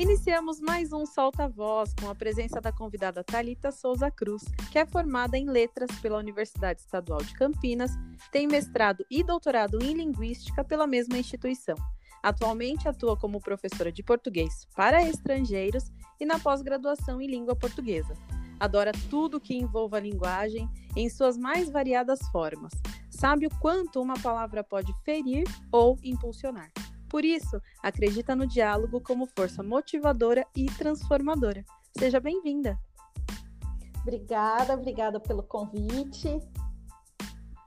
Iniciamos mais um Solta Voz com a presença da convidada Talita Souza Cruz, que é formada em Letras pela Universidade Estadual de Campinas, tem mestrado e doutorado em Linguística pela mesma instituição. Atualmente atua como professora de português para estrangeiros e na pós-graduação em língua portuguesa. Adora tudo que envolva a linguagem em suas mais variadas formas. Sabe o quanto uma palavra pode ferir ou impulsionar. Por isso, acredita no diálogo como força motivadora e transformadora. Seja bem-vinda! Obrigada, obrigada pelo convite.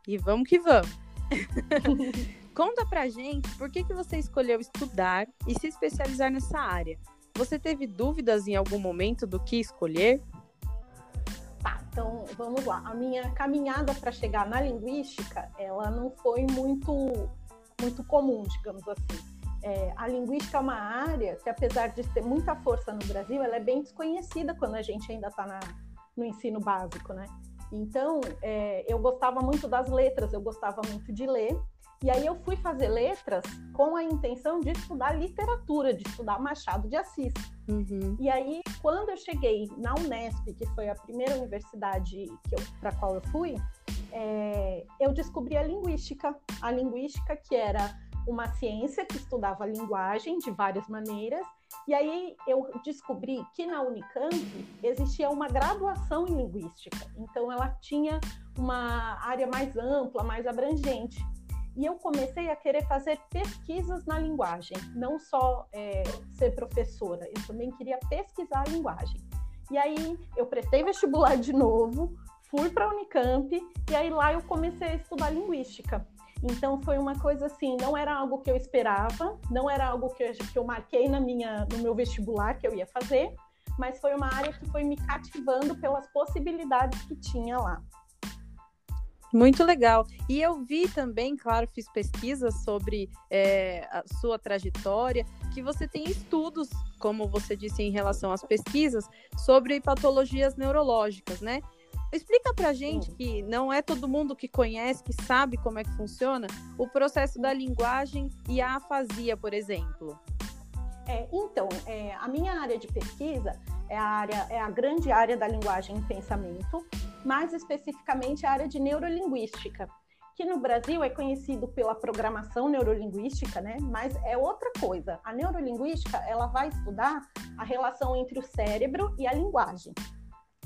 E vamos que vamos! Conta pra gente por que, que você escolheu estudar e se especializar nessa área. Você teve dúvidas em algum momento do que escolher? Tá, então vamos lá. A minha caminhada para chegar na linguística, ela não foi muito muito comum, digamos assim. É, a linguística é uma área que, apesar de ter muita força no Brasil, ela é bem desconhecida quando a gente ainda está no ensino básico, né? Então, é, eu gostava muito das letras, eu gostava muito de ler, e aí eu fui fazer letras com a intenção de estudar literatura, de estudar Machado de Assis. Uhum. E aí, quando eu cheguei na Unesp, que foi a primeira universidade para a qual eu fui, é, eu descobri a linguística. A linguística que era uma ciência que estudava linguagem de várias maneiras, e aí eu descobri que na Unicamp existia uma graduação em linguística, então ela tinha uma área mais ampla, mais abrangente. E eu comecei a querer fazer pesquisas na linguagem, não só é, ser professora, eu também queria pesquisar a linguagem. E aí eu prestei vestibular de novo, fui para a Unicamp e aí lá eu comecei a estudar linguística. Então foi uma coisa assim, não era algo que eu esperava, não era algo que eu, que eu marquei na minha, no meu vestibular que eu ia fazer, mas foi uma área que foi me cativando pelas possibilidades que tinha lá. Muito legal. E eu vi também, claro, fiz pesquisas sobre é, a sua trajetória, que você tem estudos, como você disse em relação às pesquisas, sobre patologias neurológicas, né? Explica pra gente que não é todo mundo que conhece, que sabe como é que funciona o processo da linguagem e a afasia, por exemplo. É, então, é, a minha área de pesquisa é a, área, é a grande área da linguagem e pensamento, mais especificamente a área de neurolinguística, que no Brasil é conhecido pela programação neurolinguística, né? Mas é outra coisa. A neurolinguística, ela vai estudar a relação entre o cérebro e a linguagem.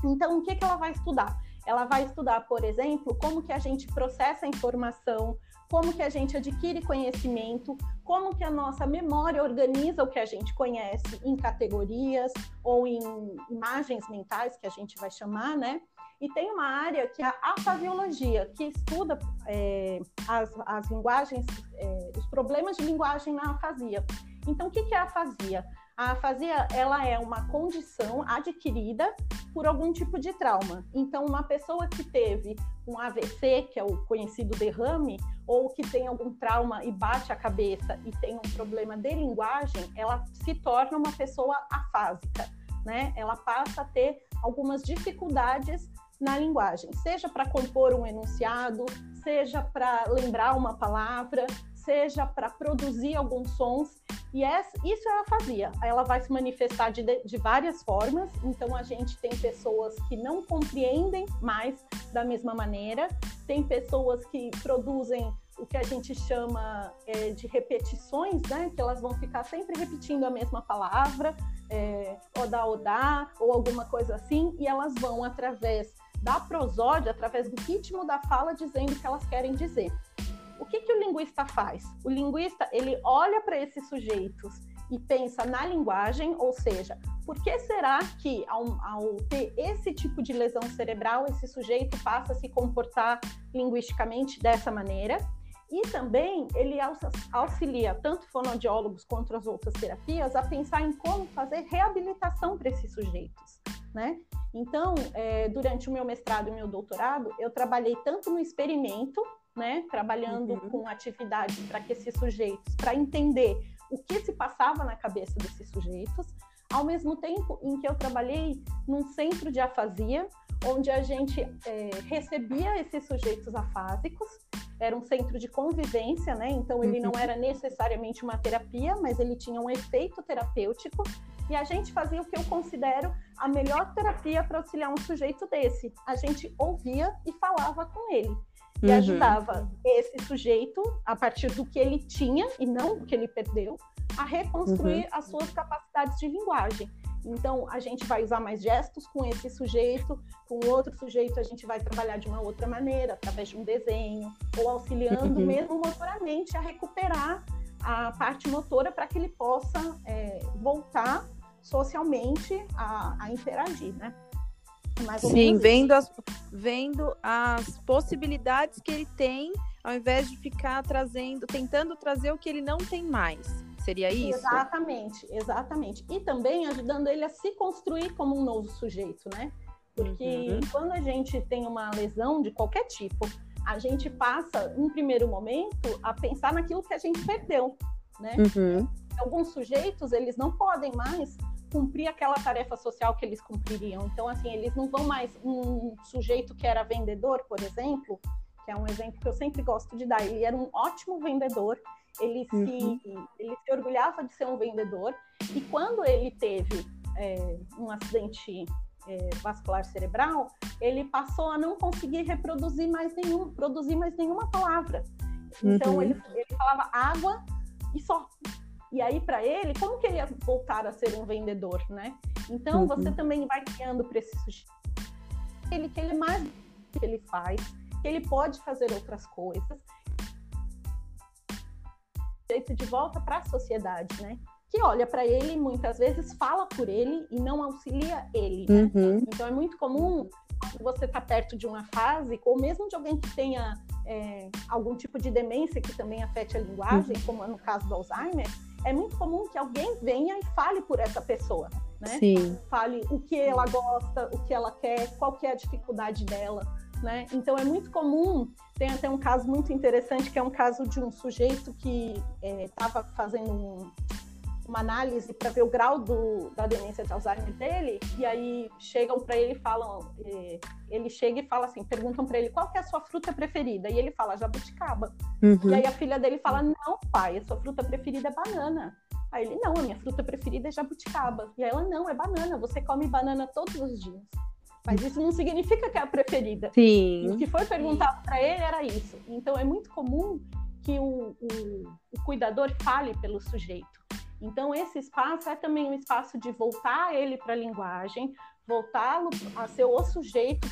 Então, o que, que ela vai estudar? Ela vai estudar, por exemplo, como que a gente processa a informação, como que a gente adquire conhecimento, como que a nossa memória organiza o que a gente conhece em categorias ou em imagens mentais, que a gente vai chamar, né? E tem uma área que é a afasiologia, que estuda é, as, as linguagens, é, os problemas de linguagem na afasia. Então, o que, que é a afasia? A afasia, ela é uma condição adquirida por algum tipo de trauma. Então, uma pessoa que teve um AVC, que é o conhecido derrame, ou que tem algum trauma e bate a cabeça e tem um problema de linguagem, ela se torna uma pessoa afásica, né? Ela passa a ter algumas dificuldades na linguagem, seja para compor um enunciado, seja para lembrar uma palavra, seja para produzir alguns sons. E essa, isso ela fazia. Ela vai se manifestar de, de várias formas. Então, a gente tem pessoas que não compreendem mais da mesma maneira, tem pessoas que produzem o que a gente chama é, de repetições, né? Que elas vão ficar sempre repetindo a mesma palavra, é, odá, odá, ou alguma coisa assim, e elas vão, através da prosódia, através do ritmo da fala, dizendo o que elas querem dizer. O que, que o linguista faz? O linguista ele olha para esses sujeitos e pensa na linguagem, ou seja, por que será que ao, ao, ter esse tipo de lesão cerebral, esse sujeito passa a se comportar linguisticamente dessa maneira? E também ele auxilia tanto fonoaudiólogos quanto as outras terapias a pensar em como fazer reabilitação para esses sujeitos, né? Então, é, durante o meu mestrado e meu doutorado, eu trabalhei tanto no experimento né, trabalhando uhum. com atividades para que esses sujeitos, para entender o que se passava na cabeça desses sujeitos, ao mesmo tempo em que eu trabalhei num centro de afasia, onde a gente é, recebia esses sujeitos afásicos, era um centro de convivência, né? Então ele não uhum. era necessariamente uma terapia, mas ele tinha um efeito terapêutico. E a gente fazia o que eu considero a melhor terapia para auxiliar um sujeito desse. A gente ouvia e falava com ele. E uhum. ajudava esse sujeito, a partir do que ele tinha e não do que ele perdeu, a reconstruir uhum. as suas capacidades de linguagem. Então, a gente vai usar mais gestos com esse sujeito, com outro sujeito a gente vai trabalhar de uma outra maneira, através de um desenho, ou auxiliando uhum. mesmo motoramente a recuperar a parte motora para que ele possa é, voltar socialmente a, a interagir, né? Sim, vendo as, vendo as possibilidades que ele tem, ao invés de ficar trazendo, tentando trazer o que ele não tem mais. Seria isso? Exatamente, exatamente. E também ajudando ele a se construir como um novo sujeito, né? Porque uhum. quando a gente tem uma lesão de qualquer tipo, a gente passa, um primeiro momento, a pensar naquilo que a gente perdeu, né? Uhum. Alguns sujeitos, eles não podem mais cumprir aquela tarefa social que eles cumpririam. Então, assim, eles não vão mais. Um sujeito que era vendedor, por exemplo, que é um exemplo que eu sempre gosto de dar, ele era um ótimo vendedor, ele uhum. se, ele se orgulhava de ser um vendedor, e quando ele teve é, um acidente é, vascular cerebral, ele passou a não conseguir reproduzir mais nenhum, produzir mais nenhuma palavra. Então uhum. ele, ele falava água e só. E aí, para ele, como que ele ia voltar a ser um vendedor, né? Então, uhum. você também vai criando para esse sujeito ele, que ele mais que ele faz, que ele pode fazer outras coisas. Jeito de volta para a sociedade, né? Que olha para ele, muitas vezes fala por ele e não auxilia ele. Né? Uhum. Então, é muito comum você estar tá perto de uma fase, ou mesmo de alguém que tenha é, algum tipo de demência que também afete a linguagem, uhum. como é no caso do Alzheimer, é muito comum que alguém venha e fale por essa pessoa, né? Sim. Fale o que ela gosta, o que ela quer, qual que é a dificuldade dela, né? Então é muito comum, tem até um caso muito interessante que é um caso de um sujeito que estava é, fazendo um, uma análise para ver o grau do, da demência de Alzheimer dele, e aí chegam para ele e falam, é, ele chega e fala assim, perguntam para ele qual é a sua fruta preferida, e ele fala jabuticaba. Uhum. E aí a filha dele fala, não, pai, a sua fruta preferida é banana. Aí ele, não, a minha fruta preferida é jabuticaba. E ela, não, é banana, você come banana todos os dias. Mas isso não significa que é a preferida. Sim. O que foi perguntado para ele era isso. Então é muito comum que o, o, o cuidador fale pelo sujeito. Então, esse espaço é também um espaço de voltar ele para a linguagem, voltá-lo a ser o sujeito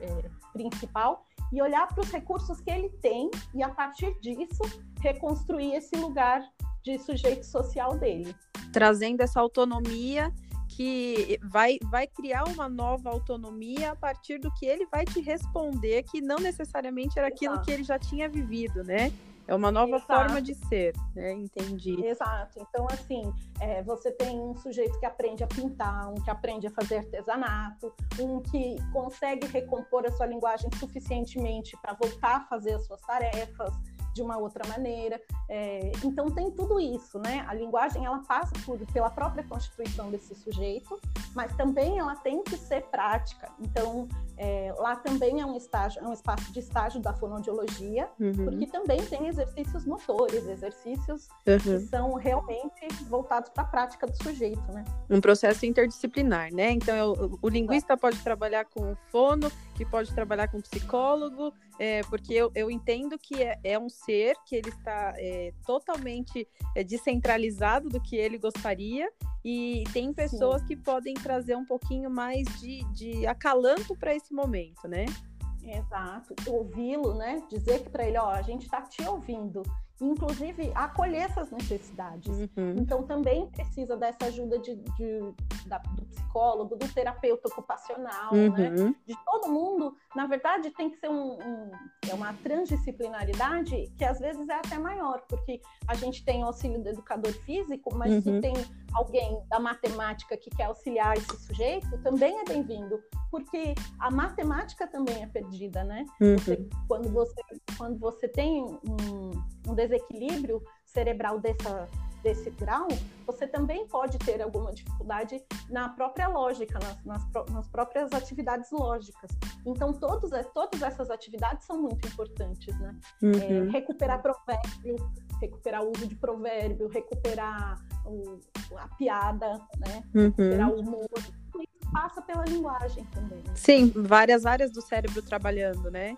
é, principal e olhar para os recursos que ele tem e, a partir disso, reconstruir esse lugar de sujeito social dele. Trazendo essa autonomia que vai, vai criar uma nova autonomia a partir do que ele vai te responder, que não necessariamente era aquilo Exato. que ele já tinha vivido, né? É uma nova Exato. forma de ser, né? Entendi. Exato. Então, assim, é, você tem um sujeito que aprende a pintar, um que aprende a fazer artesanato, um que consegue recompor a sua linguagem suficientemente para voltar a fazer as suas tarefas de uma outra maneira. É, então tem tudo isso, né? A linguagem ela passa por, pela própria constituição desse sujeito, mas também ela tem que ser prática. Então é, lá também é um estágio, é um espaço de estágio da fonoaudiologia, uhum. porque também tem exercícios motores, exercícios uhum. que são realmente voltados para a prática do sujeito, né? Um processo interdisciplinar, né? Então eu, o linguista pode trabalhar com o fono, que pode trabalhar com psicólogo, é, porque eu, eu entendo que é, é, um ser que ele está é, totalmente é, descentralizado do que ele gostaria e tem pessoas Sim. que podem trazer um pouquinho mais de, de acalanto para esse momento, né? Exato, ouvi-lo, né? Dizer que para ele, ó, a gente está te ouvindo inclusive acolher essas necessidades. Uhum. Então também precisa dessa ajuda de, de da, do psicólogo, do terapeuta ocupacional, né? uhum. né? de todo mundo. Na verdade, tem que ser um, um, é uma transdisciplinaridade que às vezes é até maior, porque a gente tem o auxílio do educador físico, mas uhum. se tem alguém da matemática que quer auxiliar esse sujeito, também é bem-vindo, porque a matemática também é perdida, né? Você, uhum. quando, você, quando você tem um, um desequilíbrio cerebral dessa, desse grau, você também pode ter alguma dificuldade na própria lógica, nas, nas, nas próprias atividades lógicas. Então, todos, todas essas atividades são muito importantes, né? Uhum. É, recuperar provérbio, recuperar o uso de provérbio, recuperar o, a piada, né? Uhum. Recuperar o humor. Isso passa pela linguagem também. Né? Sim, várias áreas do cérebro trabalhando, né?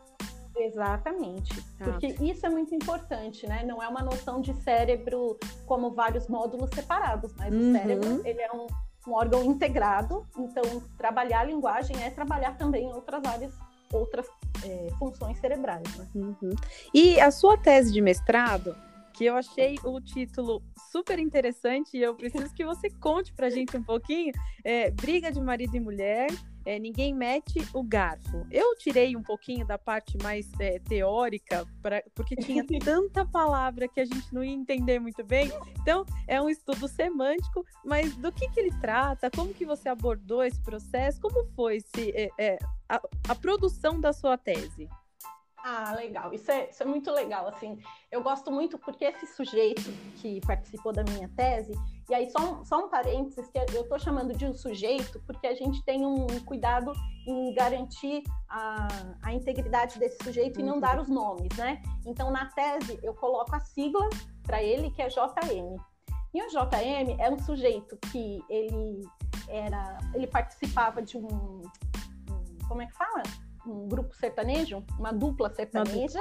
Exatamente. Porque isso é muito importante, né? Não é uma noção de cérebro como vários módulos separados, mas uhum. o cérebro ele é um, um, órgão integrado. Então, trabalhar a linguagem é trabalhar também outras áreas, outras é, funções cerebrais. Né? Uhum. E a sua tese de mestrado, que eu achei o título super interessante e eu preciso que você conte pra gente um pouquinho. É, Briga de marido e mulher, é, ninguém mete o garfo. Eu tirei um pouquinho da parte mais é, teórica, pra, porque tinha tanta palavra que a gente não ia entender muito bem. Então, é um estudo semântico, mas do que, que ele trata? Como que você abordou esse processo? Como foi se, é, é, a, a produção da sua tese? Ah, legal. Isso é, isso é muito legal. Assim, eu gosto muito porque esse sujeito que participou da minha tese, e aí só um, só um parênteses, que eu estou chamando de um sujeito porque a gente tem um cuidado em garantir a, a integridade desse sujeito e não dar os nomes, né? Então, na tese, eu coloco a sigla para ele, que é JM. E o JM é um sujeito que ele era, ele participava de um, um como é que fala? um grupo sertanejo, uma dupla sertaneja.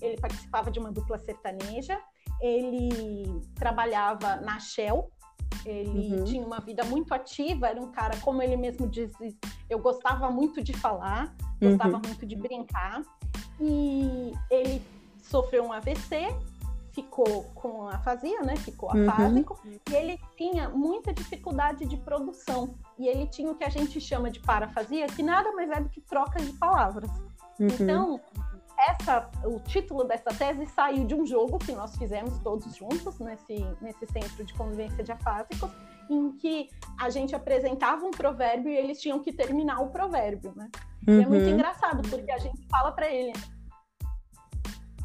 Ele participava de uma dupla sertaneja. Ele trabalhava na Shell. Ele uhum. tinha uma vida muito ativa. Era um cara, como ele mesmo diz, eu gostava muito de falar, gostava uhum. muito de brincar. E ele sofreu um AVC ficou com afasia, né? Ficou uhum. afásico uhum. e ele tinha muita dificuldade de produção e ele tinha o que a gente chama de parafasia, que nada mais é do que troca de palavras. Uhum. Então, essa, o título dessa tese saiu de um jogo que nós fizemos todos juntos nesse, nesse centro de convivência de afásicos, em que a gente apresentava um provérbio e eles tinham que terminar o provérbio, né? Uhum. É muito uhum. engraçado, porque a gente fala para ele,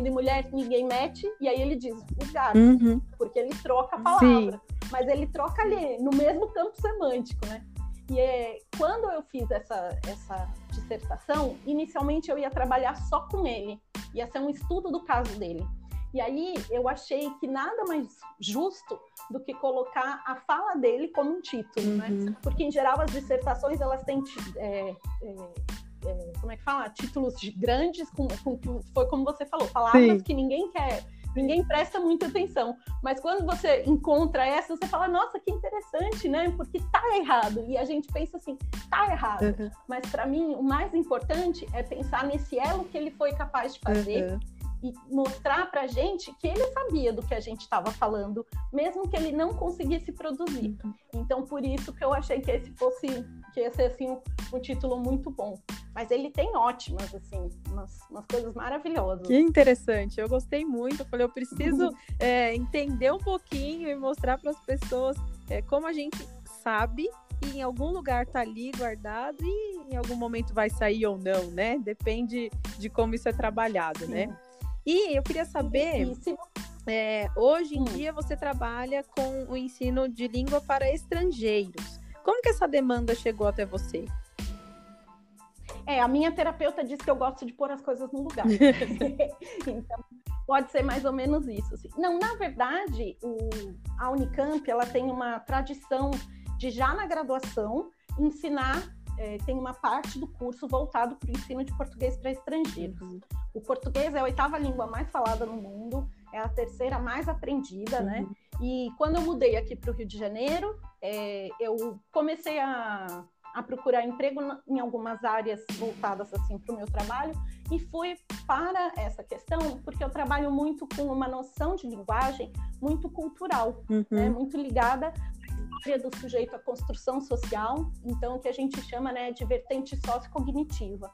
de mulher ninguém mete, e aí ele diz o gato, uhum. porque ele troca a palavra, Sim. mas ele troca ali, no mesmo campo semântico, né? E é, quando eu fiz essa, essa dissertação, inicialmente eu ia trabalhar só com ele, ia ser um estudo do caso dele. E aí eu achei que nada mais justo do que colocar a fala dele como um título, né? uhum. né? Porque em geral as dissertações elas têm é, é, é, como é que fala? Títulos grandes, com, com, foi como você falou, palavras Sim. que ninguém quer, ninguém presta muita atenção. Mas quando você encontra essa, você fala, nossa, que interessante, né? Porque tá errado. E a gente pensa assim, tá errado. Uhum. Mas para mim, o mais importante é pensar nesse elo que ele foi capaz de fazer. Uhum e mostrar para a gente que ele sabia do que a gente estava falando, mesmo que ele não conseguisse produzir. Então, por isso que eu achei que esse fosse, que ia ser assim um, um título muito bom. Mas ele tem ótimas, assim, umas, umas coisas maravilhosas. Que interessante, eu gostei muito. Eu falei, eu preciso é, entender um pouquinho e mostrar para as pessoas é, como a gente sabe e em algum lugar tá ali guardado e em algum momento vai sair ou não, né? Depende de como isso é trabalhado, né? Sim. né? E eu queria saber, é, hoje em hum. dia você trabalha com o ensino de língua para estrangeiros. Como que essa demanda chegou até você? É, a minha terapeuta diz que eu gosto de pôr as coisas no lugar. então, pode ser mais ou menos isso. Assim. Não, na verdade, o, a Unicamp ela tem uma tradição de já na graduação ensinar é, tem uma parte do curso voltado para o ensino de português para estrangeiros. Uhum. O português é a oitava língua mais falada no mundo, é a terceira mais aprendida, né? uhum. né? E quando eu mudei aqui para o Rio de Janeiro, é, eu comecei a, a procurar emprego em algumas áreas voltadas assim para o meu trabalho e fui para essa questão porque eu trabalho muito com uma noção de linguagem muito cultural, né? uhum. né? muito ligada história do sujeito à construção social, então o que a gente chama né, de vertente sociocognitiva.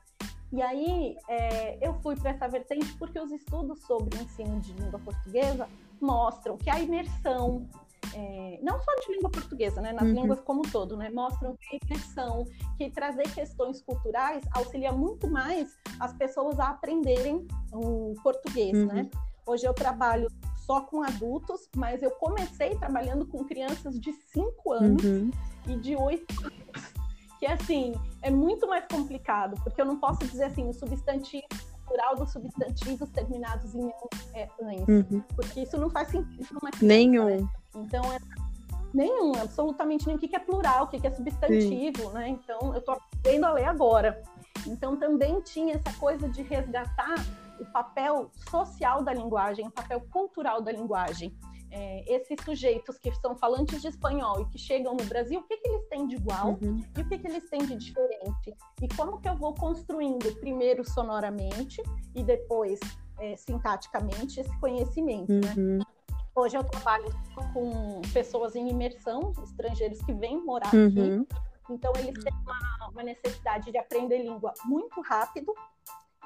E aí é, eu fui para essa vertente porque os estudos sobre o ensino de língua portuguesa mostram que a imersão, é, não só de língua portuguesa, né, nas uhum. línguas como um todo, né, mostram que a imersão, que trazer questões culturais auxilia muito mais as pessoas a aprenderem o português, uhum. né? Hoje eu trabalho só com adultos, mas eu comecei trabalhando com crianças de 5 anos uhum. e de 8 anos. Que assim, é muito mais complicado, porque eu não posso dizer assim, o substantivo plural dos substantivos terminados em é, uhum. porque isso não faz sentido criança, Nenhum. Né? Então, é, nenhum, absolutamente nenhum. O que é plural, o que é substantivo, Sim. né? Então, eu estou aprendendo a ler agora. Então, também tinha essa coisa de resgatar o papel social da linguagem, o papel cultural da linguagem. É, esses sujeitos que são falantes de espanhol e que chegam no Brasil, o que, que eles têm de igual uhum. e o que, que eles têm de diferente? E como que eu vou construindo, primeiro sonoramente e depois é, sintaticamente, esse conhecimento, né? uhum. né? Hoje eu trabalho com pessoas em imersão, estrangeiros que vêm morar uhum. aqui, então eles têm uma, uma necessidade de aprender língua muito rápido,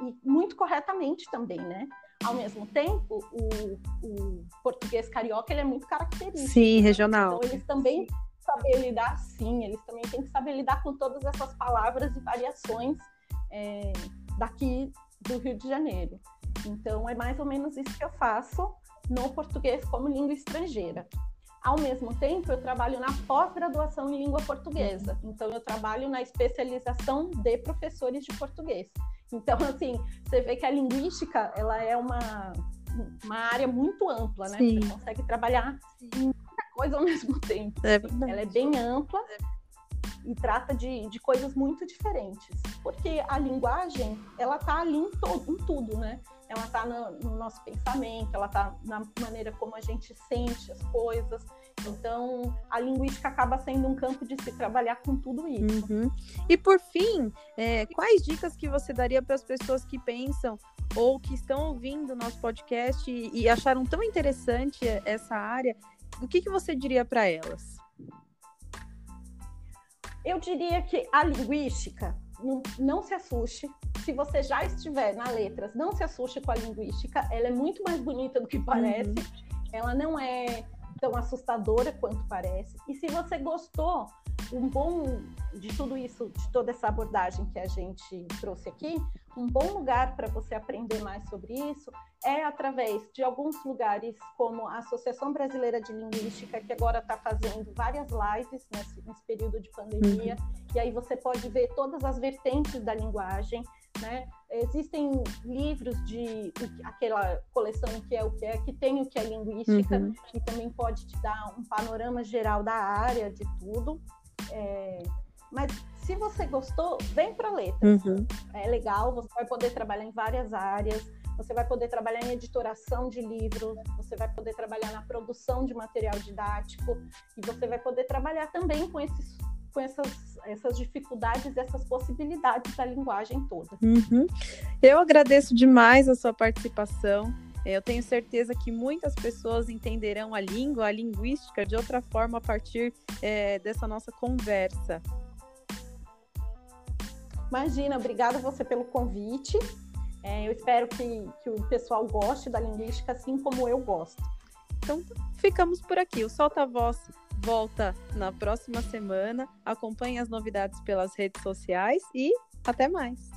e muito corretamente também, né? Ao mesmo tempo, o, o português carioca ele é muito característico. Sim, regional. Então, eles também saber lidar, sim, eles também têm que saber lidar com todas essas palavras e variações é, daqui do Rio de Janeiro. Então, é mais ou menos isso que eu faço no português como língua estrangeira. Ao mesmo tempo, eu trabalho na pós-graduação em língua portuguesa. Então, eu trabalho na especialização de professores de português. Então, assim, você vê que a linguística, ela é uma, uma área muito ampla, né? Sim. Você consegue trabalhar em muita coisa ao mesmo tempo. É ela é bem ampla e trata de, de coisas muito diferentes. Porque a linguagem, ela tá ali em, todo, em tudo, né? Ela tá no, no nosso pensamento, ela tá na maneira como a gente sente as coisas, então, a linguística acaba sendo um campo de se trabalhar com tudo isso. Uhum. E por fim, é, quais dicas que você daria para as pessoas que pensam ou que estão ouvindo nosso podcast e, e acharam tão interessante essa área? O que, que você diria para elas? Eu diria que a linguística não, não, se assuste. Se você já estiver na letras, não se assuste com a linguística. Ela é muito mais bonita do que parece. Uhum. Ela não é tão assustadora quanto parece. E se você gostou, um bom de tudo isso, de toda essa abordagem que a gente trouxe aqui, um bom lugar para você aprender mais sobre isso é através de alguns lugares, como a Associação Brasileira de Linguística, que agora está fazendo várias lives nesse, nesse período de pandemia, uhum. e aí você pode ver todas as vertentes da linguagem. Né? Existem livros de aquela coleção que é o que é, que tem o que é linguística, uhum. que também pode te dar um panorama geral da área, de tudo. É, mas se você gostou, vem para letras. Uhum. É legal, você vai poder trabalhar em várias áreas. Você vai poder trabalhar em editoração de livros, você vai poder trabalhar na produção de material didático e você vai poder trabalhar também com esses com essas, essas dificuldades, essas possibilidades da linguagem toda. Uhum. Eu agradeço demais a sua participação. Eu tenho certeza que muitas pessoas entenderão a língua, a linguística de outra forma a partir é, dessa nossa conversa. Imagina, obrigada você pelo convite. É, eu espero que, que o pessoal goste da linguística assim como eu gosto. Então, ficamos por aqui. O Solta Voz volta na próxima semana. Acompanhe as novidades pelas redes sociais e até mais.